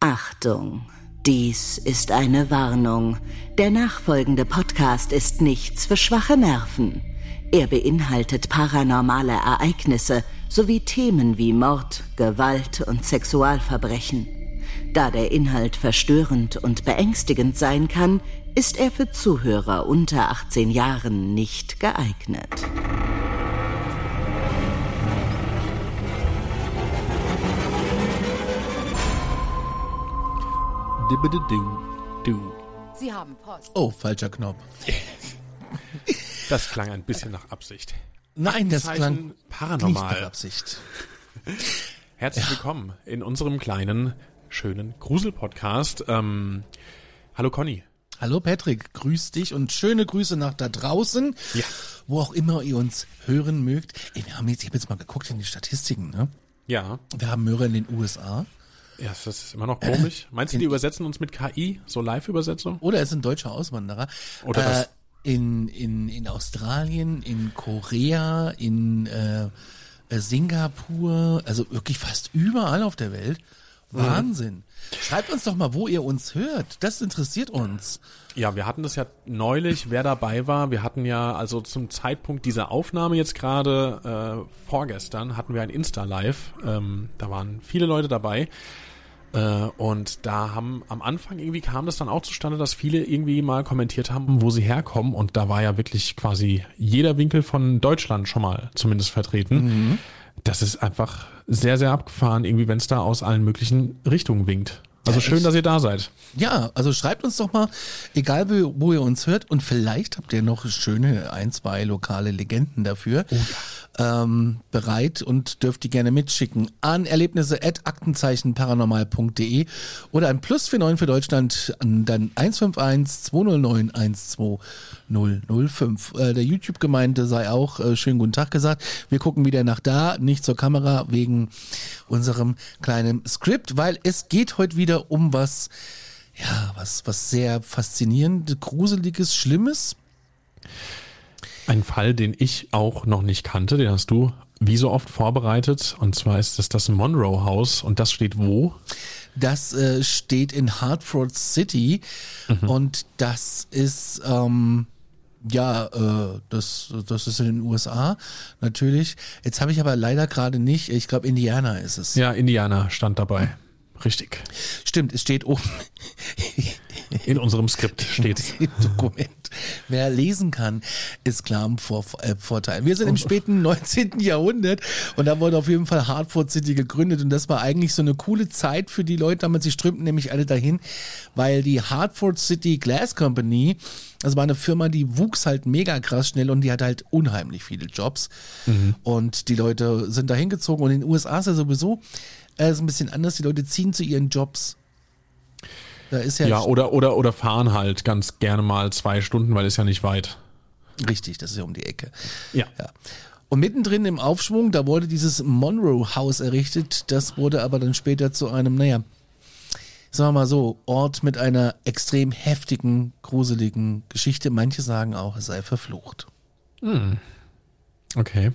Achtung, dies ist eine Warnung. Der nachfolgende Podcast ist nichts für schwache Nerven. Er beinhaltet paranormale Ereignisse sowie Themen wie Mord, Gewalt und Sexualverbrechen. Da der Inhalt verstörend und beängstigend sein kann, ist er für Zuhörer unter 18 Jahren nicht geeignet. Sie haben Post. Oh, falscher Knopf. Das klang ein bisschen nach Absicht. Nein, das klang paranormal. Nicht nach Absicht. Herzlich willkommen in unserem kleinen, schönen Grusel-Podcast. Ähm, hallo Conny. Hallo Patrick, grüß dich und schöne Grüße nach da draußen, Ja. wo auch immer ihr uns hören mögt. Ey, wir haben jetzt, ich habe jetzt mal geguckt in die Statistiken, ne? Ja, Wir haben Hörer in den USA ja, das ist immer noch komisch. Meinst du, die übersetzen uns mit KI, so Live-Übersetzung? oder es sind deutsche Auswanderer. Oder äh, das- in, in, in Australien, in Korea, in äh, äh, Singapur, also wirklich fast überall auf der Welt. Mhm. Wahnsinn. Schreibt uns doch mal, wo ihr uns hört. Das interessiert uns. Ja, wir hatten das ja neulich, wer dabei war. Wir hatten ja also zum Zeitpunkt dieser Aufnahme jetzt gerade äh, vorgestern hatten wir ein Insta-Live. Ähm, da waren viele Leute dabei. Äh, und da haben am Anfang irgendwie kam das dann auch zustande, dass viele irgendwie mal kommentiert haben, wo sie herkommen. Und da war ja wirklich quasi jeder Winkel von Deutschland schon mal zumindest vertreten. Das ist einfach sehr, sehr abgefahren, irgendwie, wenn es da aus allen möglichen Richtungen winkt. Also Ja, schön, echt. dass ihr da seid. Ja, also schreibt uns doch mal, egal wo, wo ihr uns hört und vielleicht habt ihr noch schöne ein, zwei lokale Legenden dafür ähm, bereit und dürft die gerne mitschicken an erlebnisse at aktenzeichenparanormal.de oder ein Plus 49 für Deutschland an dann 151 209 12005. Äh, der YouTube-Gemeinde sei auch äh, schönen guten Tag gesagt. Wir gucken wieder nach da, nicht zur Kamera wegen unserem kleinen Skript, weil es geht heute wieder um was, ja, was, was sehr faszinierend, gruseliges, schlimmes. Ein Fall, den ich auch noch nicht kannte, den hast du wie so oft vorbereitet. Und zwar ist es das Monroe House. Und das steht wo? Das äh, steht in Hartford City und das ist ähm, ja, äh, das, das ist in den USA natürlich. Jetzt habe ich aber leider gerade nicht, ich glaube Indiana ist es. Ja, Indiana stand dabei. Richtig. Stimmt, es steht oben In unserem Skript steht's. im Dokument. Wer lesen kann, ist klar im Vor äh, Vorteil. Wir sind im späten 19. Jahrhundert und da wurde auf jeden Fall Hartford City gegründet und das war eigentlich so eine coole Zeit für die Leute, damals sie strömten nämlich alle dahin, weil die Hartford City Glass Company, das war eine Firma, die wuchs halt mega krass schnell und die hatte halt unheimlich viele Jobs und die Leute sind dahin gezogen und in den USA ist ja sowieso äh, ist ein bisschen anders, die Leute ziehen zu ihren Jobs. Da ist ja, Ja, oder, oder, oder fahren halt ganz gerne mal zwei Stunden, weil ist ja nicht weit. richtig, das ist ja um die Ecke. Ja. Ja. Und mittendrin im Aufschwung, da wurde dieses Monroe House errichtet. Das wurde aber dann später zu einem, naja, sagen wir mal so, Ort mit einer extrem heftigen, gruseligen Geschichte. Manche sagen auch, es sei verflucht. Okay.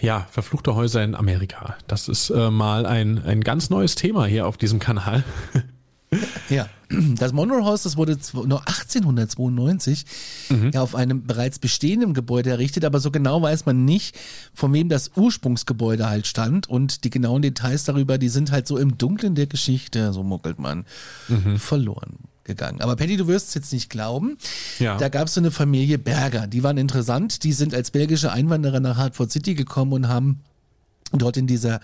Ja, verfluchte Häuser in Amerika. Das ist äh, mal ein, ein ganz neues Thema hier auf diesem Kanal. Ja, das Monroe House, das wurde nur 1892 ja, auf einem bereits bestehenden Gebäude errichtet, aber so genau weiß man nicht, von wem das Ursprungsgebäude halt stand und die genauen Details darüber, die sind halt so im Dunkeln der Geschichte, so muckelt man, verloren gegangen. Aber Patty, du wirst es jetzt nicht glauben. Ja. Da gab es so eine Familie Berger, die waren interessant, die sind als belgische Einwanderer nach Hartford City gekommen und haben dort in dieser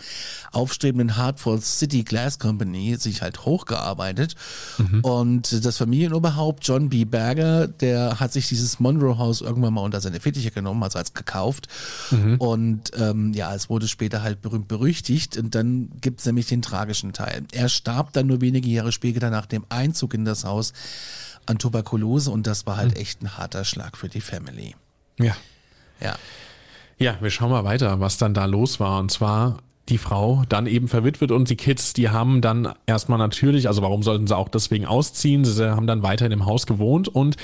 aufstrebenden Hartford City Glass Company sich halt hochgearbeitet. Mhm. Und das Familienoberhaupt John B. Berger, der hat sich dieses Monroe House irgendwann mal unter seine Fittiche genommen, also als gekauft. Mhm. Und ähm, ja, es wurde später halt berühmt berüchtigt. Und dann gibt es nämlich den tragischen Teil. Er starb dann nur wenige Jahre später nach dem Einzug in das Haus an Tuberkulose und das war halt mhm. echt ein harter Schlag für die Family. Ja. Ja. Ja, wir schauen mal weiter, was dann da los war. Und zwar die Frau dann eben verwitwet und die Kids, die haben dann erstmal natürlich, also warum sollten sie auch deswegen ausziehen? Sie haben dann weiter in dem Haus gewohnt und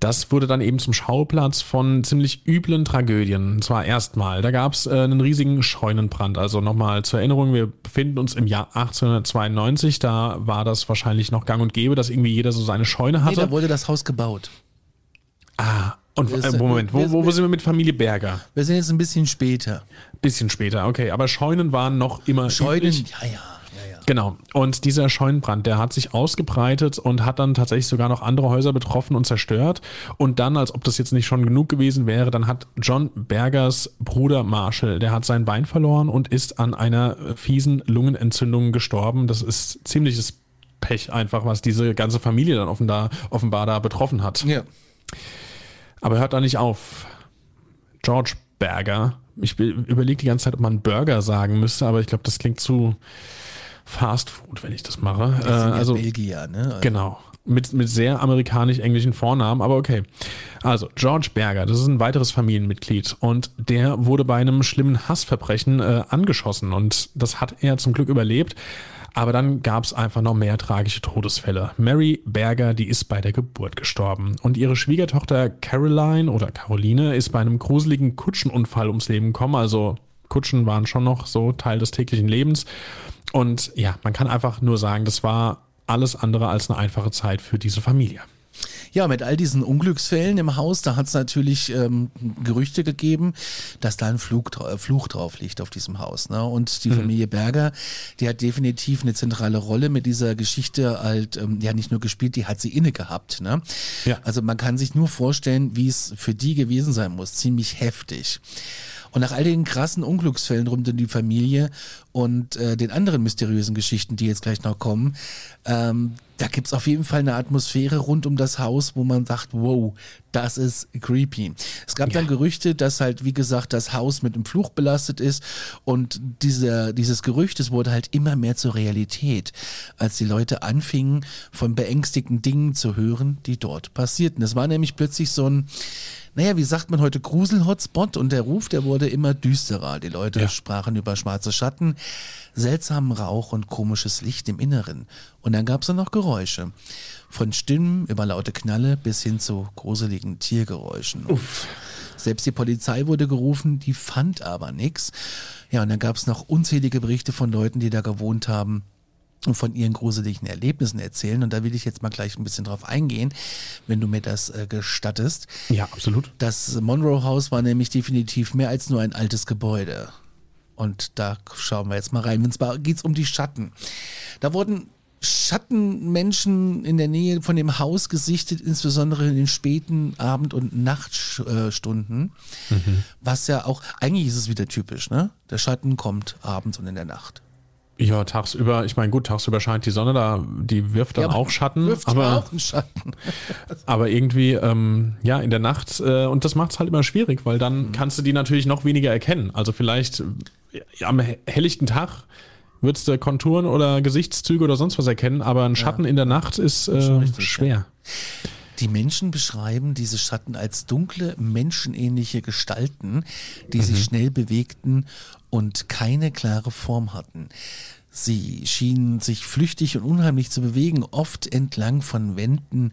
das wurde dann eben zum Schauplatz von ziemlich üblen Tragödien. Und zwar erstmal, da gab es äh, einen riesigen Scheunenbrand. Also nochmal zur Erinnerung, wir befinden uns im Jahr 1892. Da war das wahrscheinlich noch gang und gäbe, dass irgendwie jeder so seine Scheune hatte. Nee, da wurde das Haus gebaut. Ah, und äh, Moment, wo, wo, wo sind wir mit Familie Berger? Wir sind jetzt ein bisschen später. Bisschen später, okay. Aber Scheunen waren noch immer Scheunen, üblich. ja, ja. Genau. Und dieser Scheunenbrand, der hat sich ausgebreitet und hat dann tatsächlich sogar noch andere Häuser betroffen und zerstört. Und dann, als ob das jetzt nicht schon genug gewesen wäre, dann hat John Bergers Bruder Marshall, der hat sein Bein verloren und ist an einer fiesen Lungenentzündung gestorben. Das ist ziemliches Pech einfach, was diese ganze Familie dann offenbar, offenbar da betroffen hat. Ja. Aber hört da nicht auf. George Berger. Ich überlege die ganze Zeit, ob man Burger sagen müsste, aber ich glaube, das klingt zu Fast Food, wenn ich das mache. Das äh, also Belgier, ne? Also. Genau. Mit, mit sehr amerikanisch-englischen Vornamen, aber okay. Also, George Berger, das ist ein weiteres Familienmitglied und der wurde bei einem schlimmen Hassverbrechen äh, angeschossen und das hat er zum Glück überlebt. Aber dann gab es einfach noch mehr tragische Todesfälle. Mary Berger, die ist bei der Geburt gestorben. Und ihre Schwiegertochter Caroline oder Caroline ist bei einem gruseligen Kutschenunfall ums Leben gekommen. Also Kutschen waren schon noch so Teil des täglichen Lebens. Und ja, man kann einfach nur sagen, das war alles andere als eine einfache Zeit für diese Familie. Ja, mit all diesen Unglücksfällen im Haus, da hat es natürlich ähm, Gerüchte gegeben, dass da ein Flug, äh, Fluch drauf liegt auf diesem Haus. Ne? Und die mhm. Familie Berger, die hat definitiv eine zentrale Rolle mit dieser Geschichte halt, ähm, ja nicht nur gespielt, die hat sie inne gehabt. Ne? Ja. Also man kann sich nur vorstellen, wie es für die gewesen sein muss. Ziemlich heftig. Und nach all den krassen Unglücksfällen rund um die Familie und äh, den anderen mysteriösen Geschichten, die jetzt gleich noch kommen, ähm, da gibt's auf jeden Fall eine Atmosphäre rund um das Haus, wo man sagt, wow, das ist creepy. Es gab ja. dann Gerüchte, dass halt, wie gesagt, das Haus mit einem Fluch belastet ist und dieser, dieses Gerücht, es wurde halt immer mehr zur Realität, als die Leute anfingen, von beängstigten Dingen zu hören, die dort passierten. Es war nämlich plötzlich so ein, naja, wie sagt man heute, Grusel-Hotspot und der Ruf, der wurde immer düsterer. Die Leute ja. sprachen über schwarze Schatten, seltsamen Rauch und komisches Licht im Inneren. Und dann gab es noch Geräusche. Von Stimmen über laute Knalle bis hin zu gruseligen Tiergeräuschen. Uff. Selbst die Polizei wurde gerufen, die fand aber nichts. Ja, und dann gab es noch unzählige Berichte von Leuten, die da gewohnt haben und von ihren gruseligen Erlebnissen erzählen. Und da will ich jetzt mal gleich ein bisschen drauf eingehen, wenn du mir das äh, gestattest. Ja, absolut. Das Monroe House war nämlich definitiv mehr als nur ein altes Gebäude. Und da schauen wir jetzt mal rein. Zwar geht es um die Schatten. Da wurden Schattenmenschen in der Nähe von dem Haus gesichtet, insbesondere in den späten Abend- und Nachtstunden. Mhm. Was ja auch, eigentlich ist es wieder typisch, ne? Der Schatten kommt abends und in der Nacht. Ja, tagsüber, ich meine, gut, tagsüber scheint die Sonne da, die wirft dann ja, auch Schatten. Wirft aber, auch einen Schatten. aber irgendwie, ähm, ja, in der Nacht, äh, und das macht es halt immer schwierig, weil dann mhm. kannst du die natürlich noch weniger erkennen. Also vielleicht ja, am helllichten Tag würdest du Konturen oder Gesichtszüge oder sonst was erkennen, aber ein Schatten ja. in der Nacht ist äh, schwer. Die Menschen beschreiben diese Schatten als dunkle, menschenähnliche Gestalten, die mhm. sich schnell bewegten und keine klare Form hatten. Sie schienen sich flüchtig und unheimlich zu bewegen, oft entlang von Wänden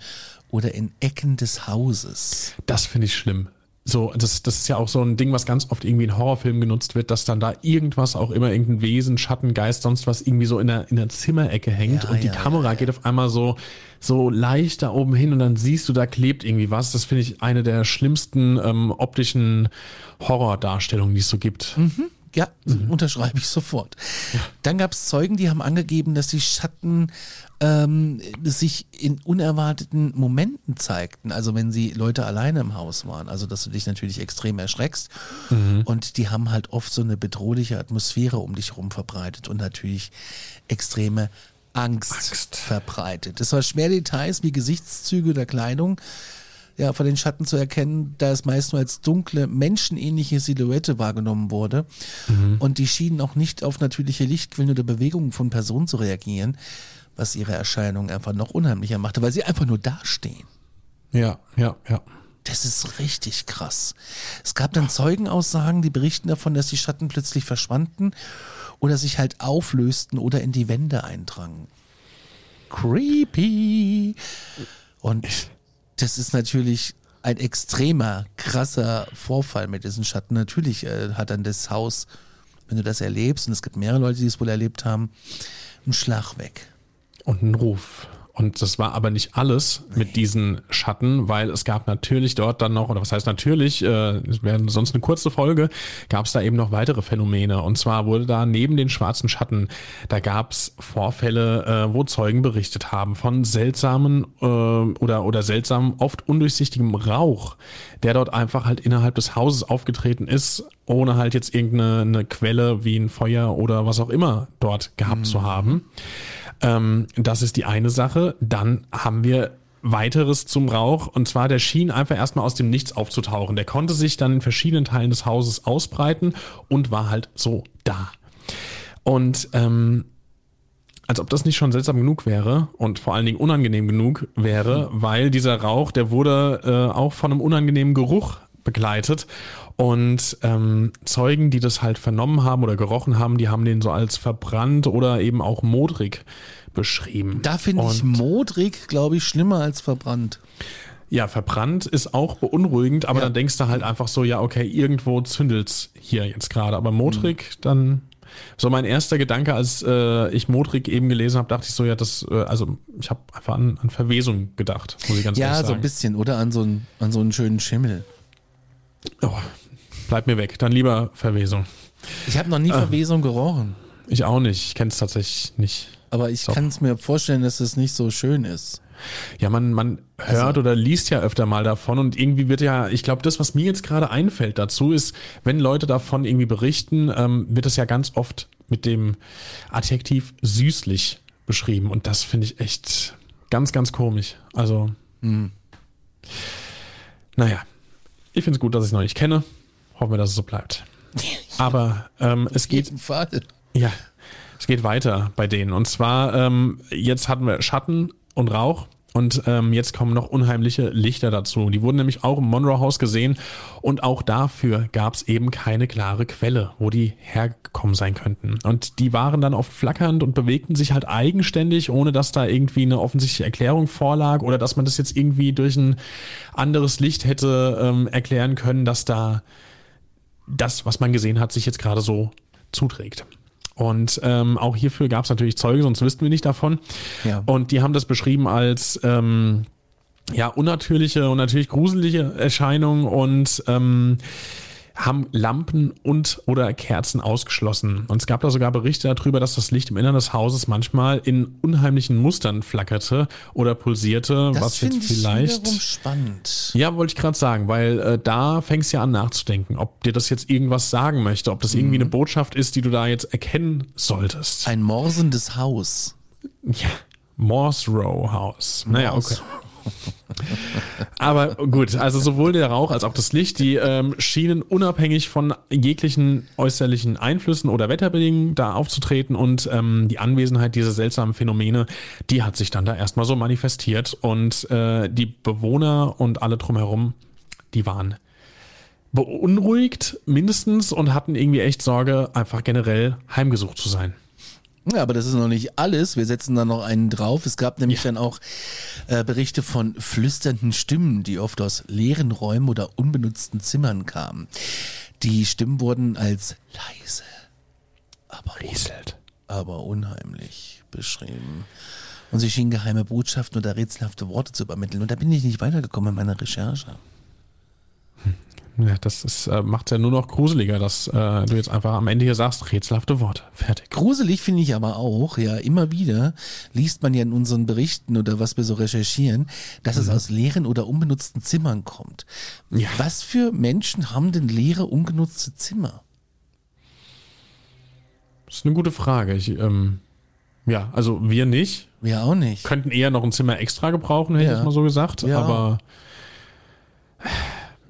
oder in Ecken des Hauses. Das finde ich schlimm. So, das, das ist ja auch so ein Ding, was ganz oft irgendwie in Horrorfilmen genutzt wird, dass dann da irgendwas, auch immer irgendein Wesen, Schatten, Geist, sonst was irgendwie so in der, in der Zimmerecke hängt ja, und die ja, Kamera ja. geht auf einmal so, so leicht da oben hin und dann siehst du, da klebt irgendwie was. Das finde ich eine der schlimmsten ähm, optischen Horrordarstellungen, die es so gibt. Mhm Ja, unterschreibe ich sofort. Dann gab es Zeugen, die haben angegeben, dass die Schatten ähm, sich in unerwarteten Momenten zeigten. Also wenn sie Leute alleine im Haus waren. Also dass du dich natürlich extrem erschreckst. Und die haben halt oft so eine bedrohliche Atmosphäre um dich herum verbreitet und natürlich extreme Angst, Angst. verbreitet. Es war schwer Details wie Gesichtszüge oder Kleidung ja, von den Schatten zu erkennen, da es meist nur als dunkle, menschenähnliche Silhouette wahrgenommen wurde. Und die schienen auch nicht auf natürliche Lichtquellen oder Bewegungen von Personen zu reagieren, was ihre Erscheinung einfach noch unheimlicher machte, weil sie einfach nur dastehen. Ja, ja, ja. Das ist richtig krass. Es gab dann Zeugenaussagen, die berichten davon, dass die Schatten plötzlich verschwanden oder sich halt auflösten oder in die Wände eindrangen. Creepy. Und das ist natürlich ein extremer, krasser Vorfall mit diesen Schatten. Natürlich äh, hat dann das Haus, wenn du das erlebst, und es gibt mehrere Leute, die es wohl erlebt haben, einen Schlag weg. und ein Ruf. Und das war aber nicht alles mit diesen Schatten, weil es gab natürlich dort dann noch, oder was heißt natürlich, äh, es wäre sonst eine kurze Folge, gab es da eben noch weitere Phänomene. Und zwar wurde da neben den schwarzen Schatten, da gab es Vorfälle, äh, wo Zeugen berichtet haben von seltsamen äh, oder, oder seltsamen, oft undurchsichtigem Rauch, der dort einfach halt innerhalb des Hauses aufgetreten ist, ohne halt jetzt irgendeine eine Quelle wie ein Feuer oder was auch immer dort gehabt zu haben. Ähm, das ist die eine Sache. Dann haben wir weiteres zum Rauch und zwar der schien einfach erstmal aus dem Nichts aufzutauchen. Der konnte sich dann in verschiedenen Teilen des Hauses ausbreiten und war halt so da. Und ähm, als ob das nicht schon seltsam genug wäre und vor allen Dingen unangenehm genug wäre, weil dieser Rauch, der wurde äh, auch von einem unangenehmen Geruch begleitet. Und ähm, Zeugen, die das halt vernommen haben oder gerochen haben, die haben den so als verbrannt oder eben auch modrig beschrieben. Da finde ich modrig, glaube ich, schlimmer als verbrannt. Ja, verbrannt ist auch beunruhigend, aber Ja. dann denkst du halt einfach so, ja, okay, irgendwo zündelt's hier jetzt gerade. Aber modrig, dann. So mein erster Gedanke, als äh, ich modrig eben gelesen habe, dachte ich so, ja, das, äh, also ich habe einfach an, an Verwesung gedacht, muss ich ganz Ja, ehrlich so sagen. ein bisschen, oder? An so einen, an so einen schönen Schimmel. Oh, bleib mir weg, dann lieber Verwesung. Ich habe noch nie Verwesung gerochen. Ich auch nicht, ich kenne es tatsächlich nicht. Aber ich Doch. kann es mir vorstellen, dass es nicht so schön ist. Ja, man, man hört Also- oder liest ja öfter mal davon und irgendwie wird ja, ich glaube, das, was mir jetzt gerade einfällt dazu, ist, wenn Leute davon irgendwie berichten, ähm, wird es ja ganz oft mit dem Adjektiv süßlich beschrieben und das finde ich echt ganz, ganz komisch. Also, Hm. naja, ich finde es gut, dass ich es noch nicht kenne. Hoffen wir, dass es so bleibt. Aber ähm, es geht ja, es geht weiter bei denen. Und zwar, ähm, jetzt hatten wir Schatten und Rauch. Und ähm, jetzt kommen noch unheimliche Lichter dazu. Die wurden nämlich auch im Monroe House gesehen. Und auch dafür gab es eben keine klare Quelle, wo die hergekommen sein könnten. Und die waren dann oft flackernd und bewegten sich halt eigenständig, ohne dass da irgendwie eine offensichtliche Erklärung vorlag oder dass man das jetzt irgendwie durch ein anderes Licht hätte ähm, erklären können, dass da das, was man gesehen hat, sich jetzt gerade so zuträgt. Und ähm, auch hierfür gab es natürlich Zeuge, sonst wüssten wir nicht davon. Ja. Und die haben das beschrieben als ähm, ja unnatürliche und natürlich gruselige Erscheinung und ähm, haben Lampen und oder Kerzen ausgeschlossen. Und es gab da sogar Berichte darüber, dass das Licht im Innern des Hauses manchmal in unheimlichen Mustern flackerte oder pulsierte, Das was jetzt ich vielleicht wiederum spannend. ja, wollte ich gerade sagen, weil äh, da fängst du ja an nachzudenken, ob dir das jetzt irgendwas sagen möchte, ob das irgendwie eine Botschaft ist, die du da jetzt erkennen solltest. Ein morsendes Haus. ja, Morse Row House. Naja, okay. Aber gut, also sowohl der Rauch als auch das Licht, die ähm, schienen unabhängig von jeglichen äußerlichen Einflüssen oder Wetterbedingungen da aufzutreten und ähm, die Anwesenheit dieser seltsamen Phänomene, die hat sich dann da erstmal so manifestiert und äh, die Bewohner und alle drumherum, die waren beunruhigt mindestens und hatten irgendwie echt Sorge, einfach generell heimgesucht zu sein. Ja, aber das ist noch nicht alles. Wir setzen da noch einen drauf. Es gab nämlich dann auch äh, Berichte von flüsternden Stimmen, die oft aus leeren Räumen oder unbenutzten Zimmern kamen. Die Stimmen wurden als leise, aber, Rieselt. aber unheimlich beschrieben. Und sie schienen geheime Botschaften oder rätselhafte Worte zu übermitteln. Und da bin ich nicht weitergekommen in meiner Recherche. Ja, das ist, äh, macht ja nur noch gruseliger, dass äh, du jetzt einfach am Ende hier sagst, rätselhafte Worte. Fertig. Gruselig finde ich aber auch, ja, immer wieder liest man ja in unseren Berichten oder was wir so recherchieren, dass es aus leeren oder unbenutzten Zimmern kommt. Ja. Was für Menschen haben denn leere, ungenutzte Zimmer? Das ist eine gute Frage. Ich, ähm, ja, also wir nicht. Wir auch nicht. Könnten eher noch ein Zimmer extra gebrauchen, hätte Ja. ich mal so gesagt. Ja. Aber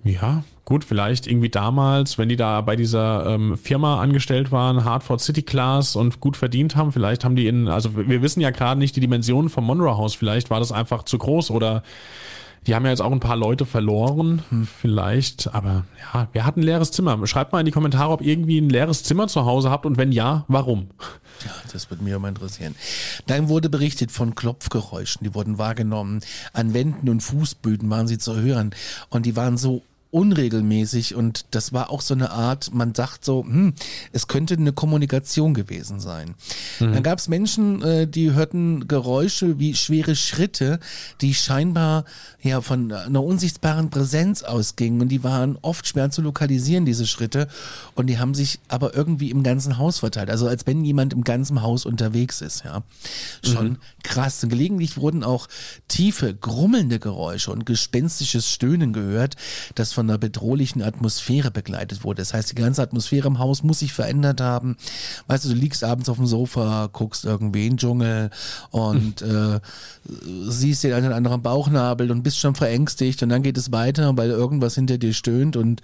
ja, gut, vielleicht irgendwie damals, wenn die da bei dieser ähm, Firma angestellt waren, Hartford City Class und gut verdient haben, vielleicht haben die in, also wir wissen ja gerade nicht die Dimensionen vom Monroe House, vielleicht war das einfach zu groß oder die haben ja jetzt auch ein paar Leute verloren, vielleicht, aber ja, wir hatten ein leeres Zimmer. Schreibt mal in die Kommentare, ob ihr irgendwie ein leeres Zimmer zu Hause habt und wenn ja, warum? Ja, das würde mich mal interessieren. Dann wurde berichtet von Klopfgeräuschen, die wurden wahrgenommen. An Wänden und Fußböden waren sie zu hören. Und die waren so unregelmäßig und das war auch so eine Art, man sagt so, hm, es könnte eine Kommunikation gewesen sein. Dann gab es Menschen, äh, die hörten Geräusche wie schwere Schritte, die scheinbar ja von einer unsichtbaren Präsenz ausgingen und die waren oft schwer zu lokalisieren, diese Schritte und die haben sich aber irgendwie im ganzen Haus verteilt, also als wenn jemand im ganzen Haus unterwegs ist, ja. Schon krass. Und gelegentlich wurden auch tiefe, grummelnde Geräusche und gespenstisches Stöhnen gehört, das von einer bedrohlichen Atmosphäre begleitet wurde. Das heißt, die ganze Atmosphäre im Haus muss sich verändert haben. Weißt du, du liegst abends auf dem Sofa, guckst irgendwie in den Dschungel und äh, siehst den einen oder anderen Bauchnabel und bist schon verängstigt und dann geht es weiter, weil irgendwas hinter dir stöhnt und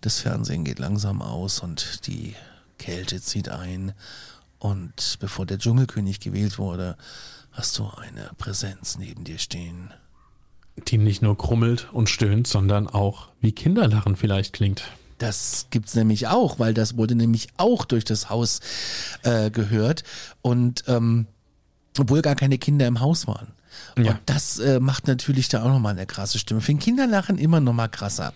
das Fernsehen geht langsam aus und die Kälte zieht ein. Und bevor der Dschungelkönig gewählt wurde, hast du eine Präsenz neben dir stehen. Die nicht nur krummelt und stöhnt, sondern auch wie Kinderlachen vielleicht klingt. Das gibt's nämlich auch, weil das wurde nämlich auch durch das Haus äh, gehört. Und ähm, obwohl gar keine Kinder im Haus waren. Ja. Und das äh, macht natürlich da auch nochmal eine krasse Stimme. Für den Kinderlachen immer nochmal krasser.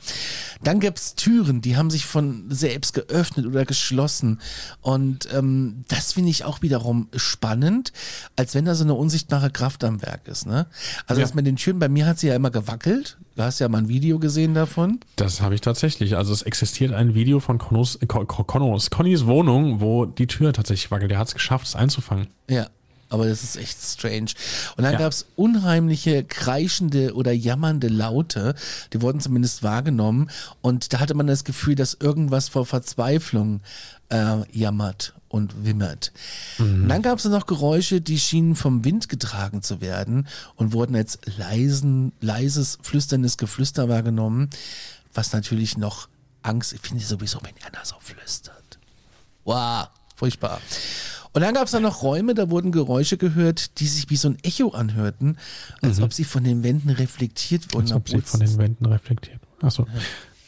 Dann gibt's Türen, die haben sich von selbst geöffnet oder geschlossen. Und ähm, das finde ich auch wiederum spannend, als wenn da so eine unsichtbare Kraft am Werk ist. Ne? Also Ja. das mit den Türen, bei mir hat sie ja immer gewackelt. Du hast ja mal ein Video gesehen davon. Das habe ich tatsächlich. Also es existiert ein Video von Connos, äh, Con- Connos, Connys Wohnung, wo die Tür tatsächlich wackelt. Der hat es geschafft, es einzufangen. Ja, aber das ist echt strange. Und dann Ja. gab's unheimliche, kreischende oder jammernde Laute, die wurden zumindest wahrgenommen. Und da hatte man das Gefühl, dass irgendwas vor Verzweiflung äh, jammert und wimmert. Und dann gab's noch Geräusche, die schienen vom Wind getragen zu werden und wurden als leisen, leises, flüsterndes Geflüster wahrgenommen, was natürlich noch Angst, ich finde sowieso, wenn einer so flüstert. Wow, furchtbar. Und dann gab es dann noch Räume, da wurden Geräusche gehört, die sich wie so ein Echo anhörten, als ob sie von den Wänden reflektiert wurden. Mhm. Als ob sie von den Wänden reflektiert. Achso.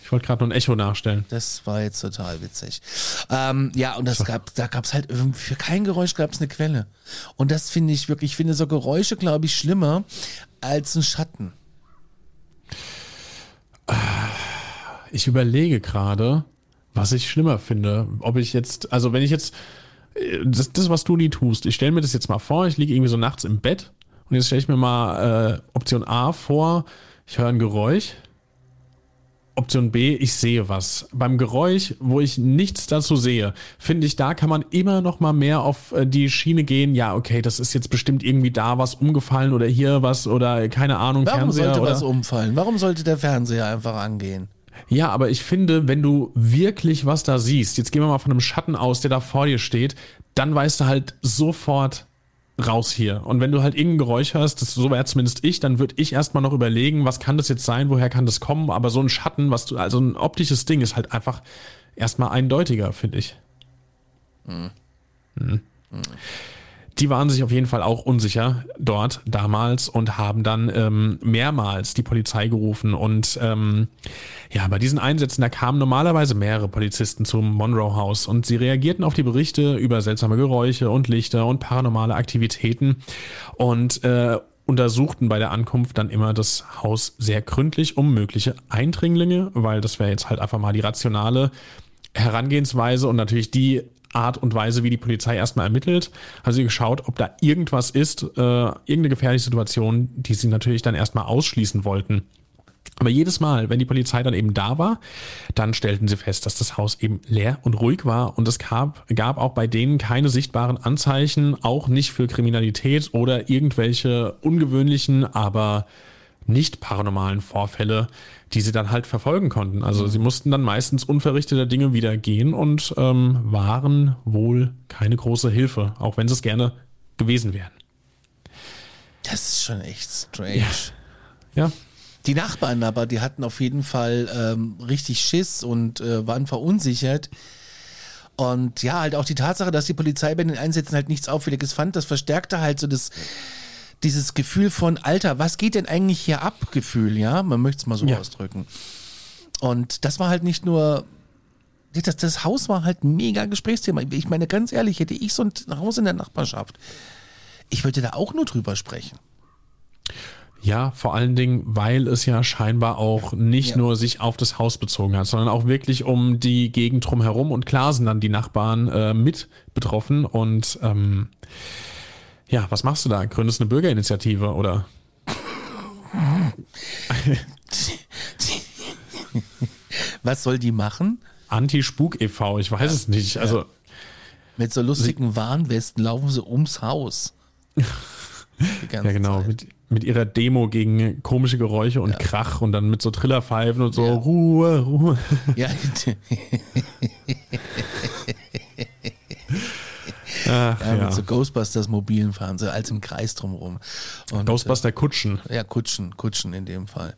Ich wollte gerade nur ein Echo nachstellen. das war jetzt total witzig. Ähm, ja, und das gab, da gab es halt irgendwie für kein Geräusch gab es eine Quelle. Und das finde ich wirklich, ich finde so Geräusche, glaube ich, schlimmer als ein Schatten. Ich überlege gerade, was ich schlimmer finde. Ob ich jetzt, also wenn ich jetzt, äh, das, das was du nie tust, ich stelle mir das jetzt mal vor, ich liege irgendwie so nachts im Bett und jetzt stelle ich mir mal äh, Option A vor, ich höre ein Geräusch. Option B, ich sehe was. Beim Geräusch, wo ich nichts dazu sehe, finde ich, da kann man immer noch mal mehr auf äh, die Schiene gehen. Ja, okay, das ist jetzt bestimmt irgendwie da was umgefallen oder hier was oder keine Ahnung, Warum Fernseher sollte oder was umfallen? Warum sollte der Fernseher einfach angehen? Ja, aber ich finde, wenn du wirklich was da siehst, jetzt gehen wir mal von einem Schatten aus, der da vor dir steht, dann weißt du halt sofort raus hier. Und wenn du halt irgendein Geräusch hörst, das so wäre zumindest ich, dann würde ich erstmal noch überlegen, was kann das jetzt sein, woher kann das kommen, aber so ein Schatten, was du, also ein optisches Ding ist halt einfach erstmal eindeutiger, finde ich. Mhm. Die waren sich auf jeden Fall auch unsicher dort damals und haben dann ähm, mehrmals die Polizei gerufen. Und ähm, ja, bei diesen Einsätzen, da kamen normalerweise mehrere Polizisten zum Monroe House und sie reagierten auf die Berichte über seltsame Geräusche und Lichter und paranormale Aktivitäten und äh, untersuchten bei der Ankunft dann immer das Haus sehr gründlich um mögliche Eindringlinge, weil das wäre jetzt halt einfach mal die rationale Herangehensweise und natürlich die Art und Weise, wie die Polizei erstmal ermittelt, haben sie geschaut, ob da irgendwas ist, äh, irgendeine gefährliche Situation, die sie natürlich dann erstmal ausschließen wollten. Aber jedes Mal, wenn die Polizei dann eben da war, dann stellten sie fest, dass das Haus eben leer und ruhig war. Und es gab, gab auch bei denen keine sichtbaren Anzeichen, auch nicht für Kriminalität oder irgendwelche ungewöhnlichen, aber nicht paranormalen Vorfälle, die sie dann halt verfolgen konnten. Also sie mussten dann meistens unverrichteter Dinge wieder gehen und ähm, waren wohl keine große Hilfe, auch wenn sie es gerne gewesen wären. Das ist schon echt strange. Ja. ja. Die Nachbarn aber, die hatten auf jeden Fall ähm, richtig Schiss und äh, waren verunsichert. Und ja, halt auch die Tatsache, dass die Polizei bei den Einsätzen halt nichts Auffälliges fand, das verstärkte halt so das, dieses Gefühl von, Alter, was geht denn eigentlich hier ab, Gefühl, ja? Man möchte es mal so Ja. ausdrücken. Und das war halt nicht nur, das, das Haus war halt ein mega Gesprächsthema. Ich meine, ganz ehrlich, hätte ich so ein Haus in der Nachbarschaft, ich würde da auch nur drüber sprechen. Ja, vor allen Dingen, weil es ja scheinbar auch nicht Ja. nur sich auf das Haus bezogen hat, sondern auch wirklich um die Gegend drumherum. Und klar sind dann die Nachbarn äh, mit betroffen. Und ähm, ja, was machst du da? Gründest eine Bürgerinitiative oder? Was soll die machen? Anti-Spuk e.V., ich weiß es nicht. Also, Mit so lustigen Warnwesten laufen sie ums Haus. Ja genau, Zeit. mit, mit ihrer Demo gegen komische Geräusche und Krach und dann mit so Trillerpfeifen und so Ja. Ruhe, Ruhe. Ja, Ach, ja, ja. mit so Ghostbusters mobilen fahren sie als im Kreis drumherum. Und, Ghostbuster Kutschen. äh, Ja, Kutschen, Kutschen in dem Fall.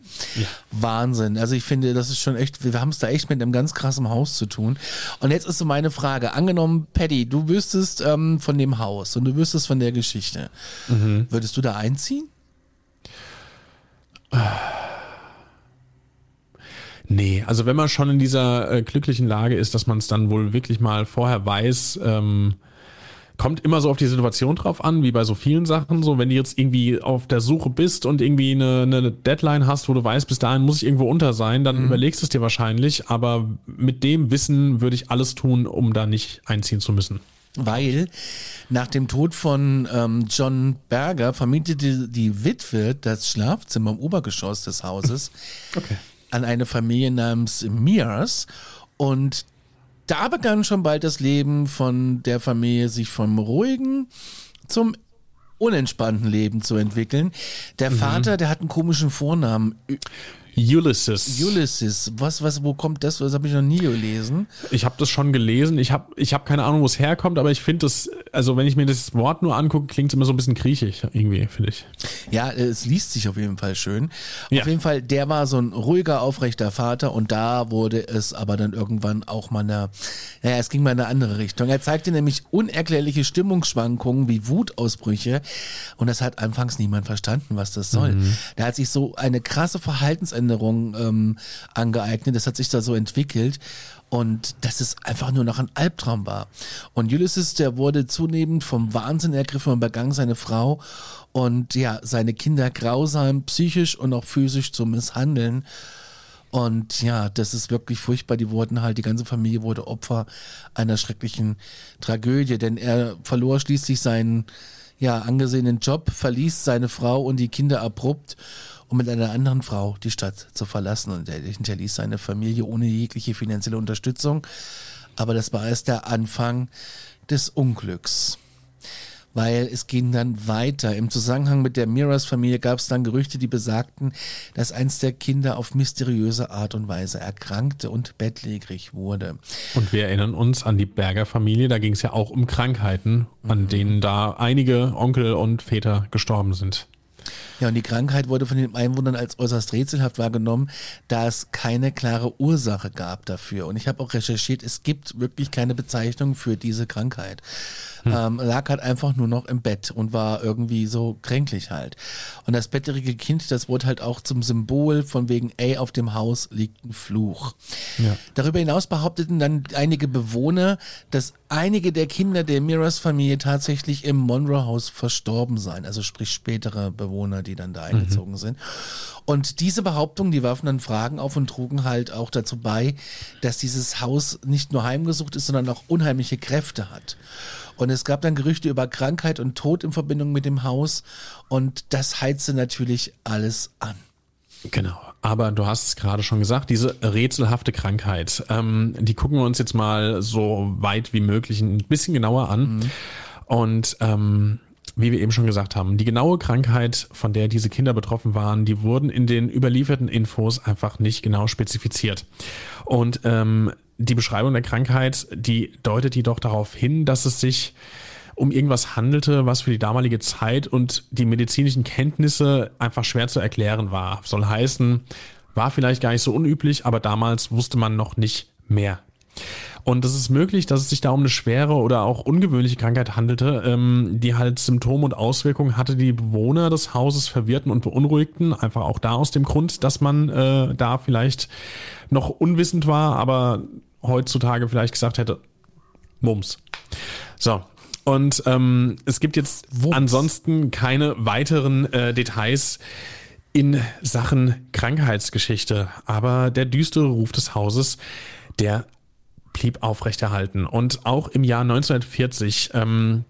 Wahnsinn. Also ich finde, das ist schon echt, wir haben es da echt mit einem ganz krassen Haus zu tun. Und jetzt ist so meine Frage, angenommen, Paddy, du wüsstest ähm, von dem Haus und du wüsstest von der Geschichte. Würdest du da einziehen? Nee, also wenn man schon in dieser äh, glücklichen Lage ist, dass man es dann wohl wirklich mal vorher weiß, ähm, kommt immer so auf die Situation drauf an, wie bei so vielen Sachen. So, wenn du jetzt irgendwie auf der Suche bist und irgendwie eine, eine Deadline hast, wo du weißt, bis dahin muss ich irgendwo unter sein, dann überlegst du es dir wahrscheinlich. Aber mit dem Wissen würde ich alles tun, um da nicht einziehen zu müssen. Weil nach dem Tod von ähm, John Berger vermietete die Witwe das Schlafzimmer im Obergeschoss des Hauses Okay. an eine Familie namens Mears und da begann schon bald das Leben von der Familie sich vom ruhigen zum unentspannten Leben zu entwickeln. Der Vater, der hat einen komischen Vornamen, Ulysses. Ulysses. Was, was, wo kommt das? Das habe ich noch nie gelesen. Ich habe das schon gelesen. Ich habe ich hab keine Ahnung, wo es herkommt, aber ich finde das, also wenn ich mir das Wort nur angucke, klingt es immer so ein bisschen griechisch irgendwie, finde ich. Ja, es liest sich auf jeden Fall schön. Ja. Auf jeden Fall, der war so ein ruhiger, aufrechter Vater und da wurde es aber dann irgendwann auch mal eine, naja, es ging mal in eine andere Richtung. Er zeigte nämlich unerklärliche Stimmungsschwankungen wie Wutausbrüche und das hat anfangs niemand verstanden, was das soll. Da hat sich so eine krasse Verhaltensänderung ähm, angeeignet, das hat sich da so entwickelt und dass es einfach nur noch ein Albtraum war. Und Ulysses, der wurde zunehmend vom Wahnsinn ergriffen und begann seine Frau und ja, seine Kinder grausam psychisch und auch physisch zu misshandeln. Und ja, das ist wirklich furchtbar. Die wurden halt, die ganze Familie wurde Opfer einer schrecklichen Tragödie, denn er verlor schließlich seinen ja, angesehenen Job, verließ seine Frau und die Kinder abrupt, um mit einer anderen Frau die Stadt zu verlassen. Und er hinterließ seine Familie ohne jegliche finanzielle Unterstützung. Aber das war erst der Anfang des Unglücks weil es ging dann weiter. Im Zusammenhang mit der Miras-Familie gab es dann Gerüchte, die besagten, dass eins der Kinder auf mysteriöse Art und Weise erkrankte und bettlägerig wurde. Und wir erinnern uns an die Berger Familie, da ging es ja auch um Krankheiten, an denen da einige Onkel und Väter gestorben sind. Ja, und die Krankheit wurde von den Einwohnern als äußerst rätselhaft wahrgenommen, da es keine klare Ursache gab dafür. Und ich habe auch recherchiert, es gibt wirklich keine Bezeichnung für diese Krankheit. Ähm, lag halt einfach nur noch im Bett und war irgendwie so kränklich halt. Und das betterige Kind, das wurde halt auch zum Symbol von wegen, ey, auf dem Haus liegt ein Fluch. Ja. Darüber hinaus behaupteten dann einige Bewohner, dass einige der Kinder der Miras-Familie tatsächlich im Monroe-Haus verstorben seien. Also sprich spätere Bewohner, die dann da eingezogen sind. Und diese Behauptungen, die warfen dann Fragen auf und trugen halt auch dazu bei, dass dieses Haus nicht nur heimgesucht ist, sondern auch unheimliche Kräfte hat. Und es gab dann Gerüchte über Krankheit und Tod in Verbindung mit dem Haus. Und das heizte natürlich alles an. Genau. Aber du hast es gerade schon gesagt, diese rätselhafte Krankheit, ähm, die gucken wir uns jetzt mal so weit wie möglich ein bisschen genauer an. Mhm. Und ähm, wie wir eben schon gesagt haben, die genaue Krankheit, von der diese Kinder betroffen waren, die wurden in den überlieferten Infos einfach nicht genau spezifiziert. Und ähm, die Beschreibung der Krankheit, die deutet jedoch darauf hin, dass es sich um irgendwas handelte, was für die damalige Zeit und die medizinischen Kenntnisse einfach schwer zu erklären war. Soll heißen, war vielleicht gar nicht so unüblich, aber damals wusste man noch nicht mehr. Und es ist möglich, dass es sich da um eine schwere oder auch ungewöhnliche Krankheit handelte, ähm, die halt Symptome und Auswirkungen hatte, die Bewohner des Hauses verwirrten und beunruhigten. Einfach auch da aus dem Grund, dass man äh, da vielleicht noch unwissend war, aber heutzutage vielleicht gesagt hätte, Mums. So, und ähm, es gibt jetzt Wumms. ansonsten keine weiteren äh, Details in Sachen Krankheitsgeschichte. Aber der düstere Ruf des Hauses, der blieb aufrechterhalten. Und auch im Jahr 1940, ähm,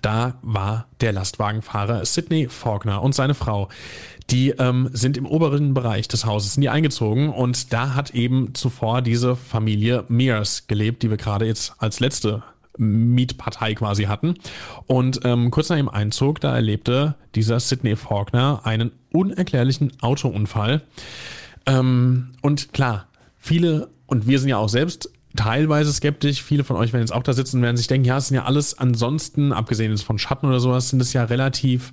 da war der Lastwagenfahrer Sidney Faulkner und seine Frau, die ähm, sind im oberen Bereich des Hauses nie eingezogen und da hat eben zuvor diese Familie Mears gelebt, die wir gerade jetzt als letzte Mietpartei quasi hatten. Und ähm, kurz nach dem Einzug, da erlebte dieser Sidney Faulkner einen unerklärlichen Autounfall. Ähm, und klar, viele, und wir sind ja auch selbst teilweise skeptisch, viele von euch werden jetzt auch da sitzen und werden sich denken, ja, es sind ja alles ansonsten, abgesehen jetzt von Schatten oder sowas, sind es ja relativ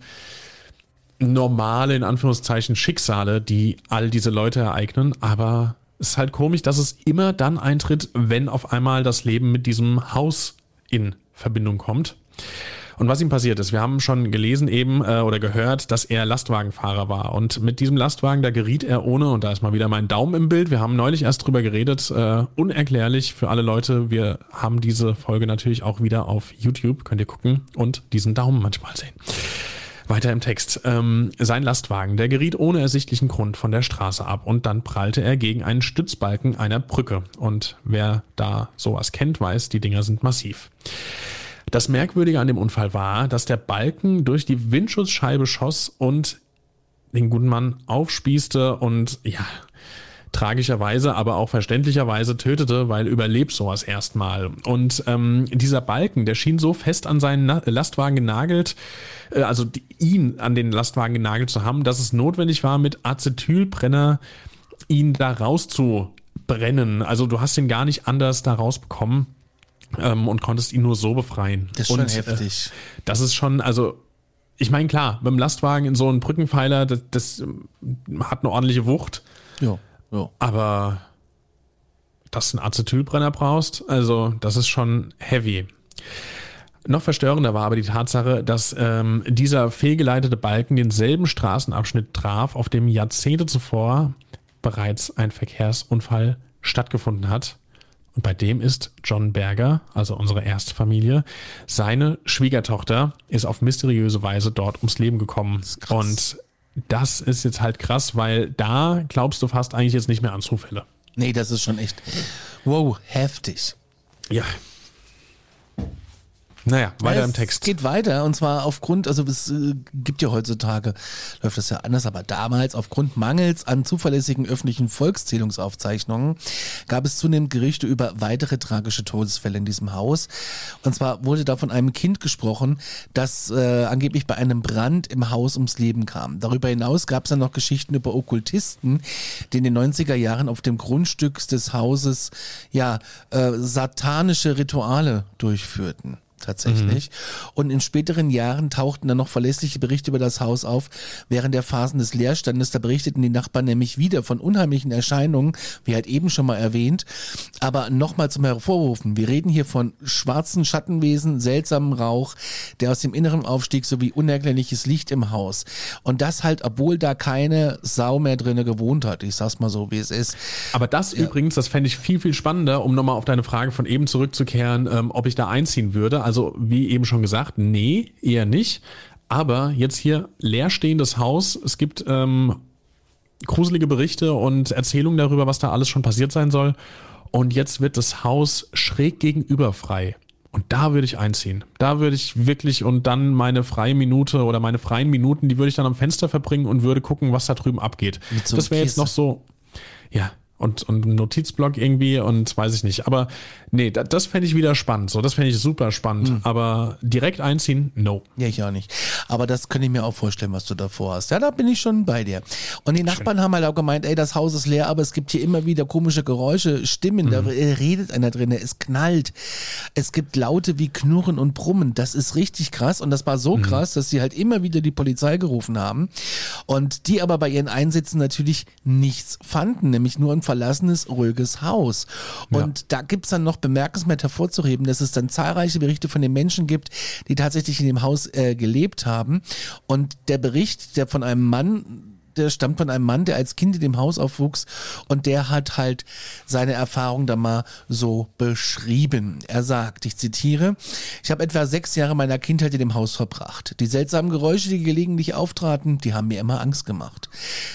normale, in Anführungszeichen, Schicksale, die all diese Leute ereignen, aber es ist halt komisch, dass es immer dann eintritt, wenn auf einmal das Leben mit diesem Haus in Verbindung kommt. Und was ihm passiert ist, wir haben schon gelesen eben äh, oder gehört, dass er Lastwagenfahrer war. Und mit diesem Lastwagen, da geriet er ohne, und da ist mal wieder mein Daumen im Bild, wir haben neulich erst drüber geredet, äh, unerklärlich für alle Leute. Wir haben diese Folge natürlich auch wieder auf YouTube, könnt ihr gucken und diesen Daumen manchmal sehen. Weiter im Text. Ähm, sein Lastwagen, der geriet ohne ersichtlichen Grund von der Straße ab und dann prallte er gegen einen Stützbalken einer Brücke. Und wer da sowas kennt, weiß, die Dinger sind massiv. Das Merkwürdige an dem Unfall war, dass der Balken durch die Windschutzscheibe schoss und den guten Mann aufspießte und ja, tragischerweise, aber auch verständlicherweise tötete, weil überlebt sowas erstmal. Und ähm, dieser Balken, der schien so fest an seinen Lastwagen genagelt, äh, also die, ihn an den Lastwagen genagelt zu haben, dass es notwendig war, mit Acetylbrenner ihn da rauszubrennen. Also du hast ihn gar nicht anders da rausbekommen. Ähm, und konntest ihn nur so befreien. Das ist schon und, äh, heftig. Äh, das ist schon, also ich meine, klar, mit dem Lastwagen in so einen Brückenpfeiler, das, das hat eine ordentliche Wucht. Ja. Ja. Aber dass du einen Acetylbrenner brauchst, also das ist schon heavy. Noch verstörender war aber die Tatsache, dass ähm, dieser fehlgeleitete Balken denselben Straßenabschnitt traf, auf dem Jahrzehnte zuvor bereits ein Verkehrsunfall stattgefunden hat. Und bei dem ist John Berger, also unsere Erstfamilie, seine Schwiegertochter ist auf mysteriöse Weise dort ums Leben gekommen. Und das ist jetzt halt krass, weil da glaubst du fast eigentlich jetzt nicht mehr an Zufälle. Nee, das ist schon echt, wow, heftig. Ja, naja, weiter ja, im Text. Es geht weiter und zwar aufgrund, also es äh, gibt ja heutzutage, läuft das ja anders, aber damals aufgrund Mangels an zuverlässigen öffentlichen Volkszählungsaufzeichnungen gab es zunehmend Gerüchte über weitere tragische Todesfälle in diesem Haus. Und zwar wurde da von einem Kind gesprochen, das äh, angeblich bei einem Brand im Haus ums Leben kam. Darüber hinaus gab es dann noch Geschichten über Okkultisten, die in den 90er Jahren auf dem Grundstück des Hauses ja äh, satanische Rituale durchführten tatsächlich. Mhm. Und in späteren Jahren tauchten dann noch verlässliche Berichte über das Haus auf. Während der Phasen des Leerstandes, da berichteten die Nachbarn nämlich wieder von unheimlichen Erscheinungen, wie halt eben schon mal erwähnt. Aber nochmal zum Hervorrufen. Wir reden hier von schwarzen Schattenwesen, seltsamen Rauch, der aus dem Inneren aufstieg, sowie unerklärliches Licht im Haus. Und das halt, obwohl da keine Sau mehr drinne gewohnt hat. Ich sag's mal so, wie es ist. Aber das ja. übrigens, das fände ich viel, viel spannender, um nochmal auf deine Frage von eben zurückzukehren, ähm, ob ich da einziehen würde. Also also wie eben schon gesagt, nee, eher nicht. Aber jetzt hier leerstehendes Haus. Es gibt ähm, gruselige Berichte und Erzählungen darüber, was da alles schon passiert sein soll. Und jetzt wird das Haus schräg gegenüber frei. Und da würde ich einziehen. Da würde ich wirklich und dann meine freie Minute oder meine freien Minuten, die würde ich dann am Fenster verbringen und würde gucken, was da drüben abgeht. so das wäre jetzt noch so, ja, und, und ein Notizblock irgendwie und weiß ich nicht. Aber nee, da, das fände ich wieder spannend. So, das fände ich super spannend. Hm. Aber direkt einziehen, no. Ja, ich auch nicht. Aber das könnte ich mir auch vorstellen, was du davor hast. Ja, da bin ich schon bei dir. Und die Nachbarn haben halt auch gemeint, ey, das Haus ist leer, aber es gibt hier immer wieder komische Geräusche, Stimmen, da redet einer drin, es knallt. Es gibt Laute wie Knurren und Brummen. Das ist richtig krass. Und das war so krass, dass sie halt immer wieder die Polizei gerufen haben. Und die aber bei ihren Einsätzen natürlich nichts fanden, nämlich nur ein verlassenes, ruhiges Haus. Und da gibt's dann noch bemerkenswert hervorzuheben, dass es dann zahlreiche Berichte von den Menschen gibt, die tatsächlich in dem Haus äh, gelebt haben. Und der Bericht, der von einem Mann der stammt von einem Mann, der als Kind in dem Haus aufwuchs und der hat halt seine Erfahrung da mal so beschrieben. Er sagt, ich zitiere, ich habe etwa sechs Jahre meiner Kindheit in dem Haus verbracht. Die seltsamen Geräusche, die gelegentlich auftraten, die haben mir immer Angst gemacht.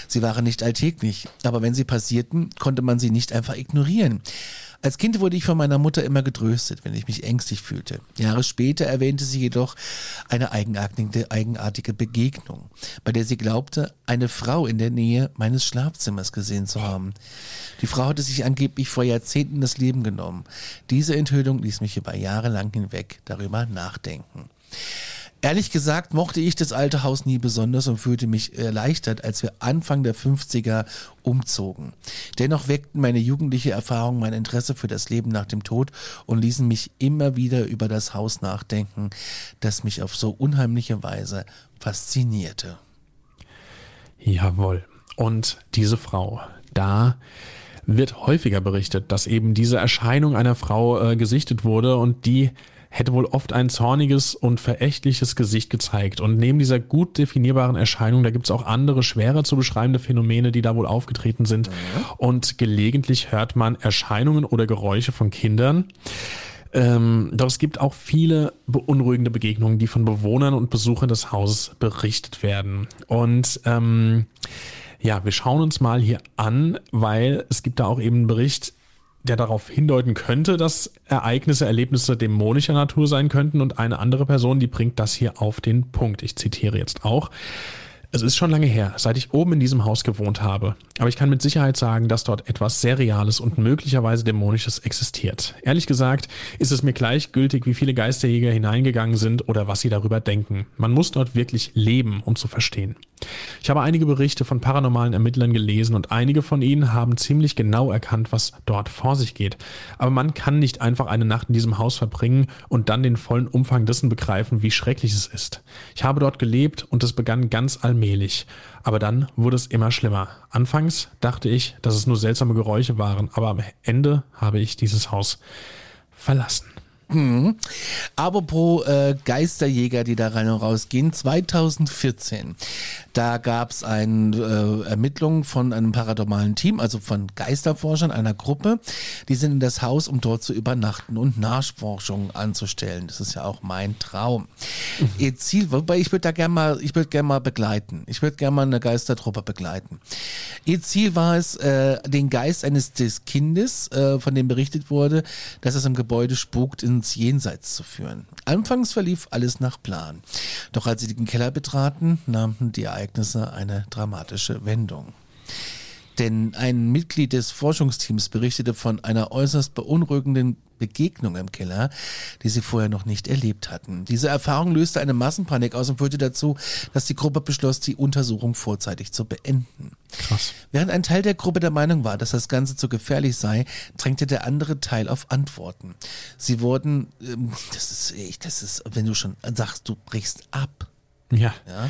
Sie waren nicht alltäglich, aber wenn sie passierten, konnte man sie nicht einfach ignorieren. Als Kind wurde ich von meiner Mutter immer getröstet, wenn ich mich ängstlich fühlte. Jahre später erwähnte sie jedoch eine eigenartige, Begegnung, bei der sie glaubte, eine Frau in der Nähe meines Schlafzimmers gesehen zu haben. Die Frau hatte sich angeblich vor Jahrzehnten das Leben genommen. Diese Enthüllung ließ mich über Jahre lang hinweg darüber nachdenken. Ehrlich gesagt mochte ich das alte Haus nie besonders und fühlte mich erleichtert, als wir Anfang der 50er umzogen. Dennoch weckten meine jugendliche Erfahrung mein Interesse für das Leben nach dem Tod und ließen mich immer wieder über das Haus nachdenken, das mich auf so unheimliche Weise faszinierte. Jawohl. Und diese Frau, da wird häufiger berichtet, dass eben diese Erscheinung einer Frau äh, gesichtet wurde und die hätte wohl oft ein zorniges und verächtliches Gesicht gezeigt. Und neben dieser gut definierbaren Erscheinung, da gibt es auch andere schwerer zu beschreibende Phänomene, die da wohl aufgetreten sind. Und gelegentlich hört man Erscheinungen oder Geräusche von Kindern. Ähm, doch es gibt auch viele beunruhigende Begegnungen, die von Bewohnern und Besuchern des Hauses berichtet werden. Und ähm, ja, wir schauen uns mal hier an, weil es gibt da auch eben einen Bericht, der darauf hindeuten könnte, dass Ereignisse, Erlebnisse dämonischer Natur sein könnten und eine andere Person, die bringt das hier auf den Punkt. Ich zitiere jetzt auch. Es ist schon lange her, seit ich oben in diesem Haus gewohnt habe. Aber ich kann mit Sicherheit sagen, dass dort etwas sehr Reales und möglicherweise Dämonisches existiert. Ehrlich gesagt ist es mir gleichgültig, wie viele Geisterjäger hineingegangen sind oder was sie darüber denken. Man muss dort wirklich leben, um zu verstehen. Ich habe einige Berichte von paranormalen Ermittlern gelesen und einige von ihnen haben ziemlich genau erkannt, was dort vor sich geht. Aber man kann nicht einfach eine Nacht in diesem Haus verbringen und dann den vollen Umfang dessen begreifen, wie schrecklich es ist. Ich habe dort gelebt und es begann ganz allmählich. Aber dann wurde es immer schlimmer. Anfangs dachte ich, dass es nur seltsame Geräusche waren, aber am Ende habe ich dieses Haus verlassen. Apropos äh, Geisterjäger, die da rein und raus gehen. 2014, da gab es eine äh, Ermittlung von einem paranormalen Team, also von Geisterforschern einer Gruppe. Die sind in das Haus, um dort zu übernachten und Nachforschungen anzustellen. Das ist ja auch mein Traum. Ihr Ziel, wobei ich würde da gerne mal, ich würde gerne mal begleiten. Ich würde gerne mal eine Geistertruppe begleiten. Ihr Ziel war es, äh, den Geist eines des Kindes, äh, von dem berichtet wurde, dass es im Gebäude spukt, ins Jenseits zu führen. Anfangs verlief alles nach Plan. Doch als sie den Keller betraten, nahmen die Ereignisse eine dramatische Wendung. Denn ein Mitglied des Forschungsteams berichtete von einer äußerst beunruhigenden Begegnung im Keller, die sie vorher noch nicht erlebt hatten. Diese Erfahrung löste eine Massenpanik aus und führte dazu, dass die Gruppe beschloss, die Untersuchung vorzeitig zu beenden. Krass. Während ein Teil der Gruppe der Meinung war, dass das Ganze zu gefährlich sei, drängte der andere Teil auf Antworten. Sie wurden, ähm, das ist das ist, wenn du schon sagst, du brichst ab. Ja. Ja.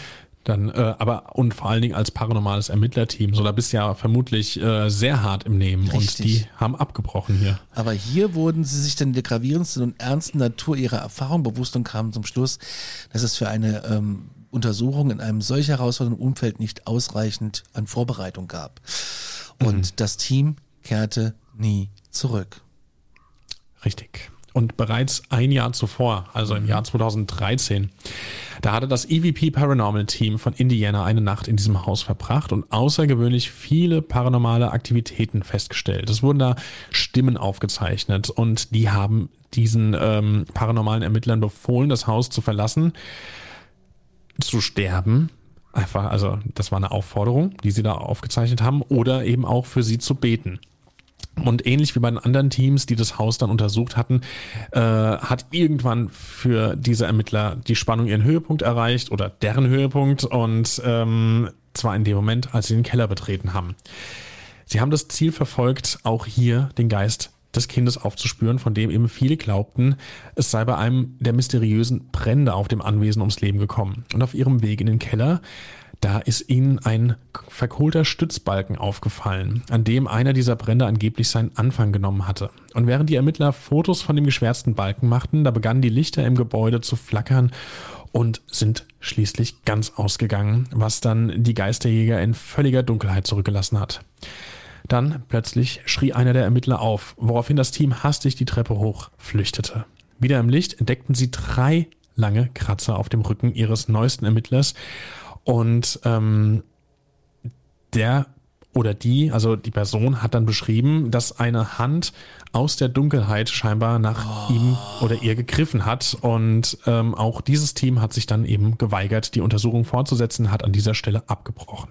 Dann, äh, aber und vor allen Dingen als paranormales Ermittlerteam, so da bist du ja vermutlich äh, sehr hart im Nehmen und Richtig. die haben abgebrochen hier. Aber hier wurden sie sich dann der gravierendsten und ernsten Natur ihrer Erfahrung bewusst und kamen zum Schluss, dass es für eine ähm, Untersuchung in einem solch herausfordernden Umfeld nicht ausreichend an Vorbereitung gab. Und das Team kehrte nie zurück. Richtig. Und bereits ein Jahr zuvor, also im Jahr 2013, da hatte das EVP Paranormal Team von Indiana eine Nacht in diesem Haus verbracht und außergewöhnlich viele paranormale Aktivitäten festgestellt. Es wurden da Stimmen aufgezeichnet und die haben diesen ähm, paranormalen Ermittlern befohlen, das Haus zu verlassen, zu sterben. Einfach, also das war eine Aufforderung, die sie da aufgezeichnet haben, oder eben auch für sie zu beten. Und ähnlich wie bei den anderen Teams, die das Haus dann untersucht hatten, äh, hat irgendwann für diese Ermittler die Spannung ihren Höhepunkt erreicht oder deren Höhepunkt und ähm, zwar in dem Moment, als sie den Keller betreten haben. Sie haben das Ziel verfolgt, auch hier den Geist des Kindes aufzuspüren, von dem eben viele glaubten, es sei bei einem der mysteriösen Brände auf dem Anwesen ums Leben gekommen. Und auf ihrem Weg in den Keller da ist ihnen ein verkohlter Stützbalken aufgefallen, an dem einer dieser Brände angeblich seinen Anfang genommen hatte. Und während die Ermittler Fotos von dem geschwärzten Balken machten, da begannen die Lichter im Gebäude zu flackern und sind schließlich ganz ausgegangen, was dann die Geisterjäger in völliger Dunkelheit zurückgelassen hat. Dann plötzlich schrie einer der Ermittler auf, woraufhin das Team hastig die Treppe hoch flüchtete. Wieder im Licht entdeckten sie drei lange Kratzer auf dem Rücken ihres neuesten Ermittlers und ähm, der oder die, also die Person hat dann beschrieben, dass eine Hand aus der Dunkelheit scheinbar nach oh. ihm oder ihr gegriffen hat. Und ähm, auch dieses Team hat sich dann eben geweigert, die Untersuchung fortzusetzen, hat an dieser Stelle abgebrochen.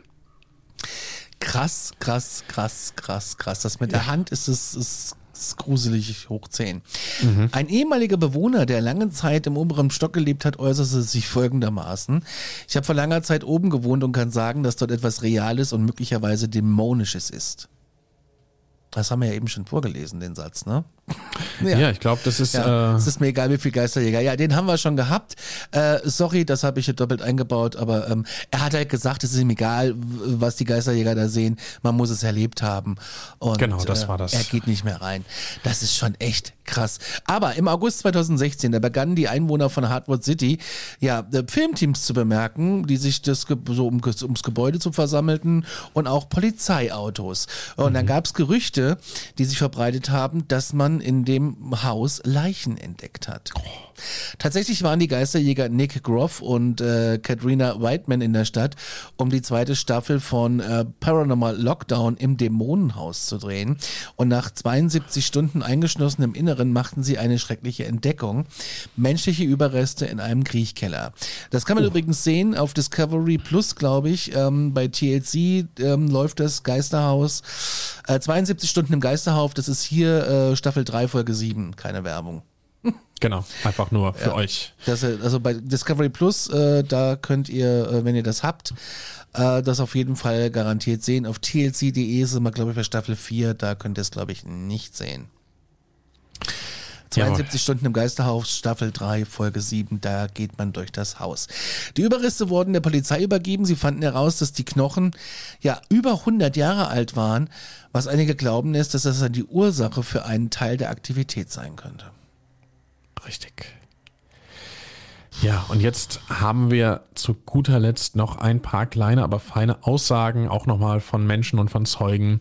Krass, krass, krass, krass, krass. Das mit ja. der Hand ist es ist ist gruselig hoch 10. Mhm. Ein ehemaliger Bewohner, der lange Zeit im oberen Stock gelebt hat, äußerte sich folgendermaßen. Ich habe vor langer Zeit oben gewohnt und kann sagen, dass dort etwas Reales und möglicherweise Dämonisches ist. Das haben wir ja eben schon vorgelesen, den Satz, ne? Ja, ja ich glaube, das ist. Ja, äh es ist mir egal, wie viel Geisterjäger. Ja, den haben wir schon gehabt. Äh, sorry, das habe ich hier doppelt eingebaut, aber ähm, er hat halt gesagt, es ist ihm egal, was die Geisterjäger da sehen. Man muss es erlebt haben. Und, genau, das äh, war das. Er geht nicht mehr rein. Das ist schon echt krass. Aber im August 2016, da begannen die Einwohner von Hardwood City, ja, äh, Filmteams zu bemerken, die sich das so um, ums Gebäude zu versammelten und auch Polizeiautos. Und mhm. dann gab es Gerüchte, die sich verbreitet haben, dass man in dem Haus Leichen entdeckt hat. Oh. Tatsächlich waren die Geisterjäger Nick Groff und äh, Katrina Whiteman in der Stadt, um die zweite Staffel von äh, Paranormal Lockdown im Dämonenhaus zu drehen. Und nach 72 Stunden eingeschlossen im Inneren machten sie eine schreckliche Entdeckung. Menschliche Überreste in einem Kriechkeller. Das kann man oh. übrigens sehen auf Discovery Plus, glaube ich. Ähm, bei TLC ähm, läuft das Geisterhaus. Äh, 72 Stunden im Geisterhaus, das ist hier äh, Staffel 3, Folge 7. Keine Werbung. Genau, einfach nur für ja. euch. Das, also bei Discovery Plus, äh, da könnt ihr, äh, wenn ihr das habt, äh, das auf jeden Fall garantiert sehen. Auf tlc.de sind wir, glaube ich, bei Staffel 4, da könnt ihr es, glaube ich, nicht sehen. 72 Jawohl. Stunden im Geisterhaus, Staffel 3, Folge 7, da geht man durch das Haus. Die Überreste wurden der Polizei übergeben. Sie fanden heraus, dass die Knochen ja über 100 Jahre alt waren, was einige glauben ist, dass das dann die Ursache für einen Teil der Aktivität sein könnte. Richtig. Ja, und jetzt haben wir zu guter Letzt noch ein paar kleine, aber feine Aussagen, auch nochmal von Menschen und von Zeugen.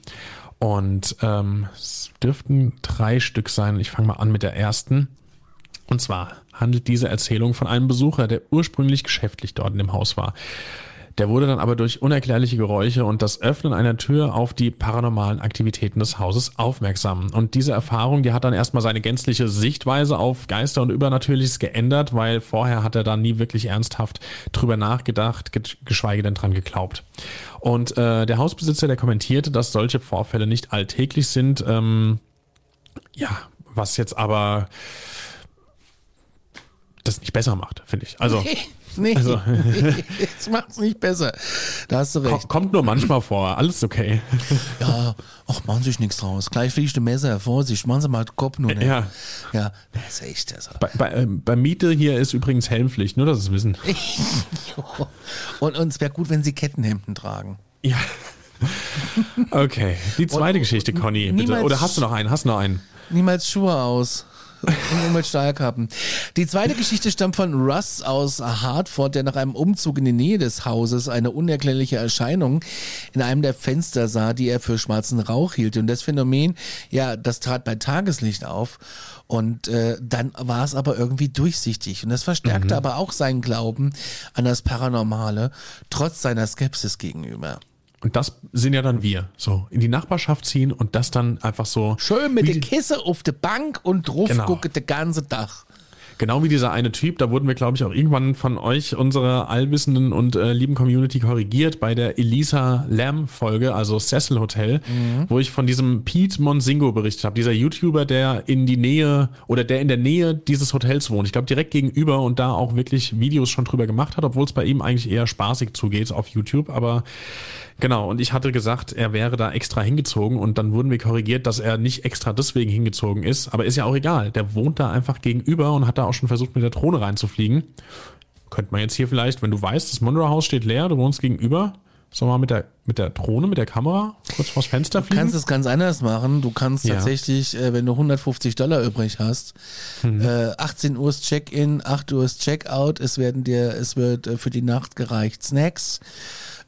Und ähm, es dürften drei Stück sein. Ich fange mal an mit der ersten. Und zwar handelt diese Erzählung von einem Besucher, der ursprünglich geschäftlich dort in dem Haus war. Der wurde dann aber durch unerklärliche Geräusche und das Öffnen einer Tür auf die paranormalen Aktivitäten des Hauses aufmerksam. Und diese Erfahrung, die hat dann erstmal seine gänzliche Sichtweise auf Geister und Übernatürliches geändert, weil vorher hat er da nie wirklich ernsthaft drüber nachgedacht, geschweige denn dran geglaubt. Und äh, der Hausbesitzer, der kommentierte, dass solche Vorfälle nicht alltäglich sind. Ähm, ja, was jetzt aber das nicht besser macht, finde ich. Also Nee, also. das macht es nicht besser. Da hast du recht. Kommt nur manchmal vor, alles okay. Ja, ach, machen Sie sich nichts draus. Gleich fliegt ein Messer, Vorsicht, machen Sie mal den Kopf nur nicht. Ja. Ja, das ist echt. Also. Bei, bei, äh, bei Miete hier ist übrigens Helmpflicht, nur dass Sie es wissen. und, und es wäre gut, wenn Sie Kettenhemden tragen. Ja. Okay, die zweite und, Geschichte, Conny, bitte. Oder hast du noch einen? Hast du noch einen? Niemals Schuhe aus. Und Stahlkappen. Die zweite Geschichte stammt von Russ aus Hartford, der nach einem Umzug in die Nähe des Hauses eine unerklärliche Erscheinung in einem der Fenster sah, die er für schwarzen Rauch hielt. Und das Phänomen, ja, das trat bei Tageslicht auf. Und äh, dann war es aber irgendwie durchsichtig. Und das verstärkte mhm. aber auch seinen Glauben an das Paranormale, trotz seiner Skepsis gegenüber. Und das sind ja dann wir. So, in die Nachbarschaft ziehen und das dann einfach so. Schön mit der Kisse auf der Bank und drauf genau. gucken den ganzen Tag. Genau wie dieser eine Typ, da wurden wir, glaube ich, auch irgendwann von euch, unserer allwissenden und äh, lieben Community, korrigiert bei der Elisa Lamb-Folge, also Cecil Hotel, mhm. wo ich von diesem Pete Monsingo berichtet habe. Dieser YouTuber, der in die Nähe oder der in der Nähe dieses Hotels wohnt. Ich glaube, direkt gegenüber und da auch wirklich Videos schon drüber gemacht hat, obwohl es bei ihm eigentlich eher spaßig zugeht auf YouTube. Aber Genau, und ich hatte gesagt, er wäre da extra hingezogen und dann wurden wir korrigiert, dass er nicht extra deswegen hingezogen ist. Aber ist ja auch egal. Der wohnt da einfach gegenüber und hat da auch schon versucht, mit der Drohne reinzufliegen. Könnte man jetzt hier vielleicht, wenn du weißt, das Monroe Haus steht leer, du wohnst gegenüber, Sollen wir mal mit der, mit der Drohne, mit der Kamera kurz vors Fenster fliegen? Du kannst es ganz anders machen. Du kannst ja. tatsächlich, äh, wenn du 150 Dollar übrig hast, mhm. äh, 18 Uhr ist Check-in, 8 Uhr ist Check-out. Es werden dir, es wird äh, für die Nacht gereicht Snacks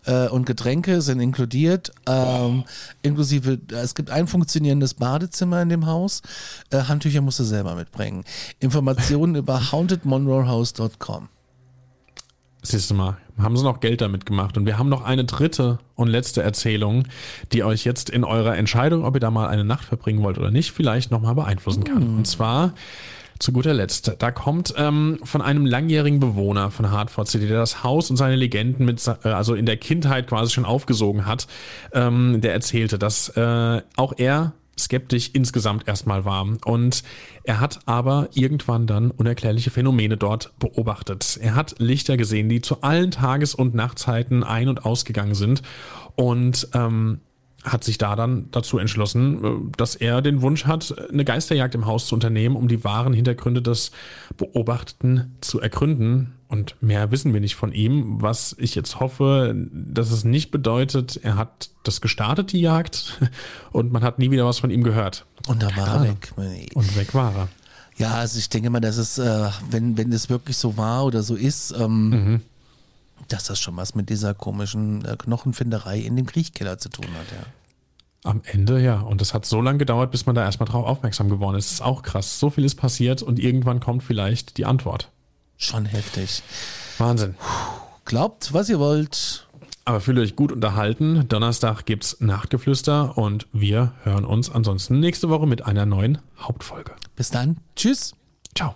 äh, und Getränke sind inkludiert. Ähm, inklusive, es gibt ein funktionierendes Badezimmer in dem Haus. Äh, Handtücher musst du selber mitbringen. Informationen über hauntedmonroehouse.com. Siehst du mal, haben sie noch Geld damit gemacht. Und wir haben noch eine dritte und letzte Erzählung, die euch jetzt in eurer Entscheidung, ob ihr da mal eine Nacht verbringen wollt oder nicht, vielleicht nochmal beeinflussen kann. Mm. Und zwar zu guter Letzt, da kommt ähm, von einem langjährigen Bewohner von Hartford City, der das Haus und seine Legenden mit, äh, also in der Kindheit quasi schon aufgesogen hat, ähm, der erzählte, dass äh, auch er skeptisch insgesamt erstmal war. Und er hat aber irgendwann dann unerklärliche Phänomene dort beobachtet. Er hat Lichter gesehen, die zu allen Tages- und Nachtzeiten ein- und ausgegangen sind. Und ähm, hat sich da dann dazu entschlossen, äh, dass er den Wunsch hat, eine Geisterjagd im Haus zu unternehmen, um die wahren Hintergründe des Beobachteten zu ergründen. Und mehr wissen wir nicht von ihm, was ich jetzt hoffe, dass es nicht bedeutet, er hat das gestartet, die Jagd, und man hat nie wieder was von ihm gehört. Und da war er weg. Und weg war er. Ja, also ich denke mal, dass es, äh, wenn, wenn das wirklich so war oder so ist, ähm, mhm dass das schon was mit dieser komischen äh, Knochenfinderei in dem Kriechkeller zu tun hat, ja. Am Ende, ja. Und das hat so lange gedauert, bis man da erstmal drauf aufmerksam geworden ist. Das ist auch krass. So viel ist passiert und irgendwann kommt vielleicht die Antwort. Schon heftig. Wahnsinn. Glaubt, was ihr wollt. Aber fühlt euch gut unterhalten. Donnerstag gibt's Nachtgeflüster und wir hören uns ansonsten nächste Woche mit einer neuen Hauptfolge. Bis dann. Tschüss. Ciao.